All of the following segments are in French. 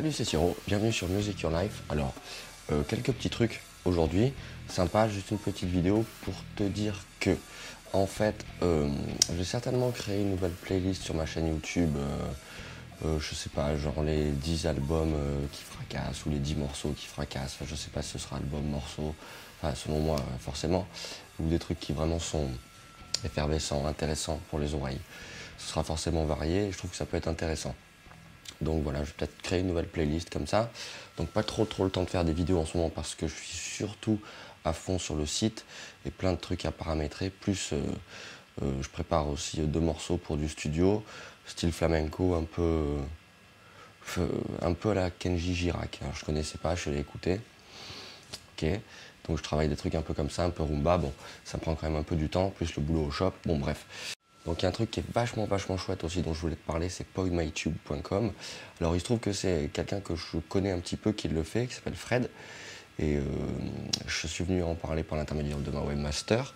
Salut, c'est Siro, bienvenue sur Music Your Life. Alors, euh, quelques petits trucs aujourd'hui, sympa, juste une petite vidéo pour te dire que, en fait, euh, je vais certainement créer une nouvelle playlist sur ma chaîne YouTube. Euh, je sais pas, genre les 10 albums qui fracassent ou les 10 morceaux qui fracassent. Je sais pas si ce sera album, morceau, selon moi, forcément, ou des trucs qui vraiment sont effervescents, intéressants pour les oreilles. Ce sera forcément varié je trouve que ça peut être intéressant. Donc voilà, je vais peut-être créer une nouvelle playlist comme ça. Donc pas trop trop le temps de faire des vidéos en ce moment parce que je suis surtout à fond sur le site et plein de trucs à paramétrer. Plus euh, euh, je prépare aussi deux morceaux pour du studio, style flamenco un peu euh, un peu à la Kenji Girac. Alors, je connaissais pas, je l'ai écouté. Ok. Donc je travaille des trucs un peu comme ça, un peu rumba. Bon, ça prend quand même un peu du temps, plus le boulot au shop. Bon bref. Donc il y a un truc qui est vachement vachement chouette aussi dont je voulais te parler, c'est pointmytube.com. Alors il se trouve que c'est quelqu'un que je connais un petit peu qui le fait, qui s'appelle Fred. Et euh, je suis venu en parler par l'intermédiaire de ma webmaster.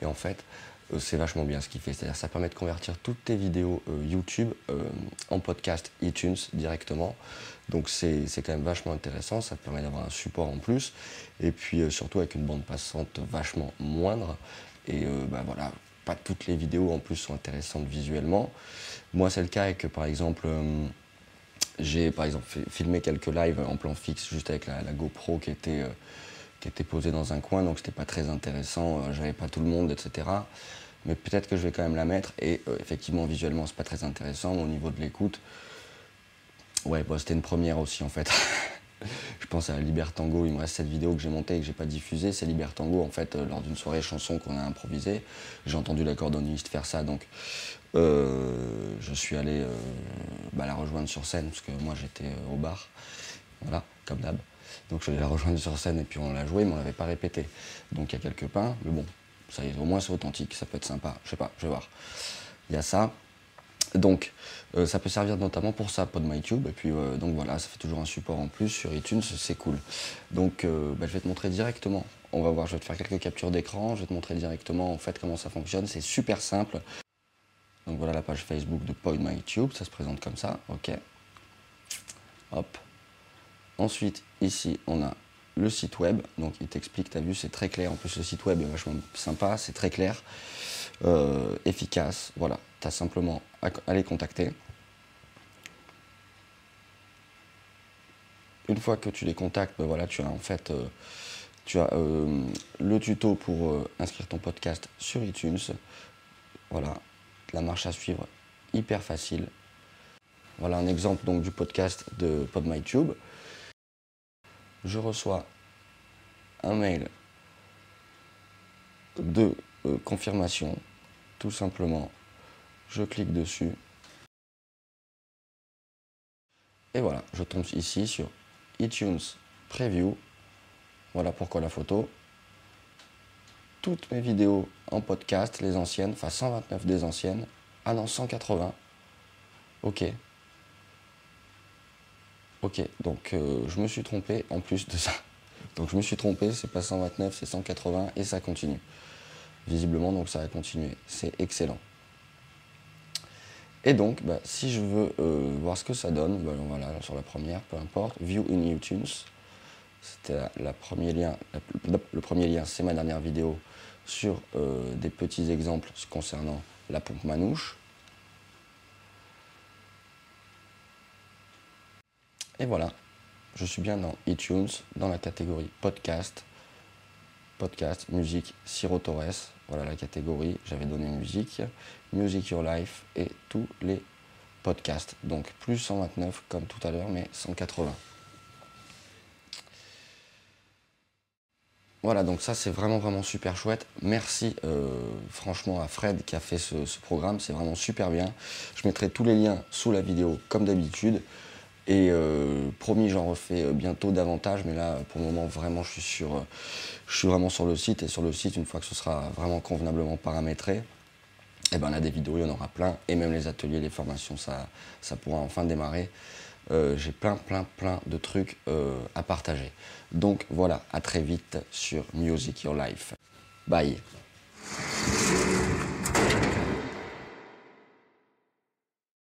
Et en fait, euh, c'est vachement bien ce qu'il fait. C'est-à-dire ça permet de convertir toutes tes vidéos euh, YouTube en podcast iTunes directement. Donc c'est quand même vachement intéressant, ça te permet d'avoir un support en plus. Et puis surtout avec une bande passante vachement moindre. Et bah voilà, pas toutes les vidéos en plus sont intéressantes visuellement. Moi, c'est le cas avec, par exemple, euh, j'ai par exemple filmé quelques lives en plan fixe juste avec la, GoPro qui était, euh, qui était posée dans un coin, donc c'était pas très intéressant, euh, j'avais pas tout le monde, etc. Mais peut-être que je vais quand même la mettre et effectivement visuellement c'est pas très intéressant au niveau de l'écoute. Ouais, bah, c'était une première aussi en fait. pense à Libertango, il me reste cette vidéo que j'ai montée et que j'ai pas diffusée, c'est Libertango en fait euh, lors d'une soirée chanson qu'on a improvisée. J'ai entendu l'accordoniste faire ça donc euh, je suis allé euh, bah, la rejoindre sur scène parce que moi j'étais au bar, voilà, comme d'hab. Donc je suis allé la rejoindre sur scène et puis on l'a joué mais on l'avait pas répété. Donc il y a quelques pains, mais bon, ça y est, au moins c'est authentique, ça peut être sympa, je sais pas, je vais voir. Il y a ça. Donc, euh, ça peut servir notamment pour ça, PodMyTube. Et puis, euh, donc voilà, ça fait toujours un support en plus sur iTunes, c'est cool. Donc, euh, bah, je vais te montrer directement. On va voir, je vais te faire quelques captures d'écran. Je vais te montrer directement en fait comment ça fonctionne. C'est super simple. Donc voilà la page Facebook de PodMyTube. Ça se présente comme ça. Ok. Hop. Ensuite, ici, on a le site web. Donc, il t'explique, tu as vu, c'est très clair. En plus, le site web est vachement sympa, c'est très clair, efficace. Voilà, tu as simplement à les contacter. Une fois que tu les contactes, ben voilà, tu as en fait euh, tu as, euh, le tuto pour euh, inscrire ton podcast sur iTunes. Voilà, la marche à suivre hyper facile. Voilà un exemple donc du podcast de PodMyTube. Je reçois un mail de confirmation, tout simplement je clique dessus. Et voilà, je tombe ici sur iTunes Preview. Voilà pourquoi la photo. Toutes mes vidéos en podcast, les anciennes, enfin 129 des anciennes. Ah non, 180. Ok. Ok, donc euh, je me suis trompé en plus de ça. Donc je me suis trompé, c'est pas 129, c'est 180 et ça continue. Visiblement, donc ça va continuer. C'est excellent. Et donc, bah, si je veux euh, voir ce que ça donne, bah, voilà, sur la première, peu importe, View in iTunes, c'était le premier lien, c'est ma dernière vidéo sur euh, des petits exemples concernant la pompe manouche. Et voilà, je suis bien dans iTunes, dans la catégorie podcast, podcast, musique, Ciro Torres, voilà la catégorie, j'avais donné musique, Music Your Life et tous les podcasts. Donc plus 129 comme tout à l'heure, mais 180. Voilà, donc ça c'est vraiment vraiment super chouette. Merci euh, franchement à Fred qui a fait ce, programme, c'est vraiment super bien. Je mettrai tous les liens sous la vidéo comme d'habitude. Et euh, promis, j'en refais euh, bientôt davantage, mais là, pour le moment, vraiment, je suis, sur, je suis vraiment sur le site. Et sur le site, une fois que ce sera vraiment convenablement paramétré, et eh ben, a des vidéos, il y en aura plein. Et même les ateliers, les formations, ça, ça pourra enfin démarrer. Euh, j'ai plein, plein, plein de trucs à partager. Donc voilà, à très vite sur Music Your Life. Bye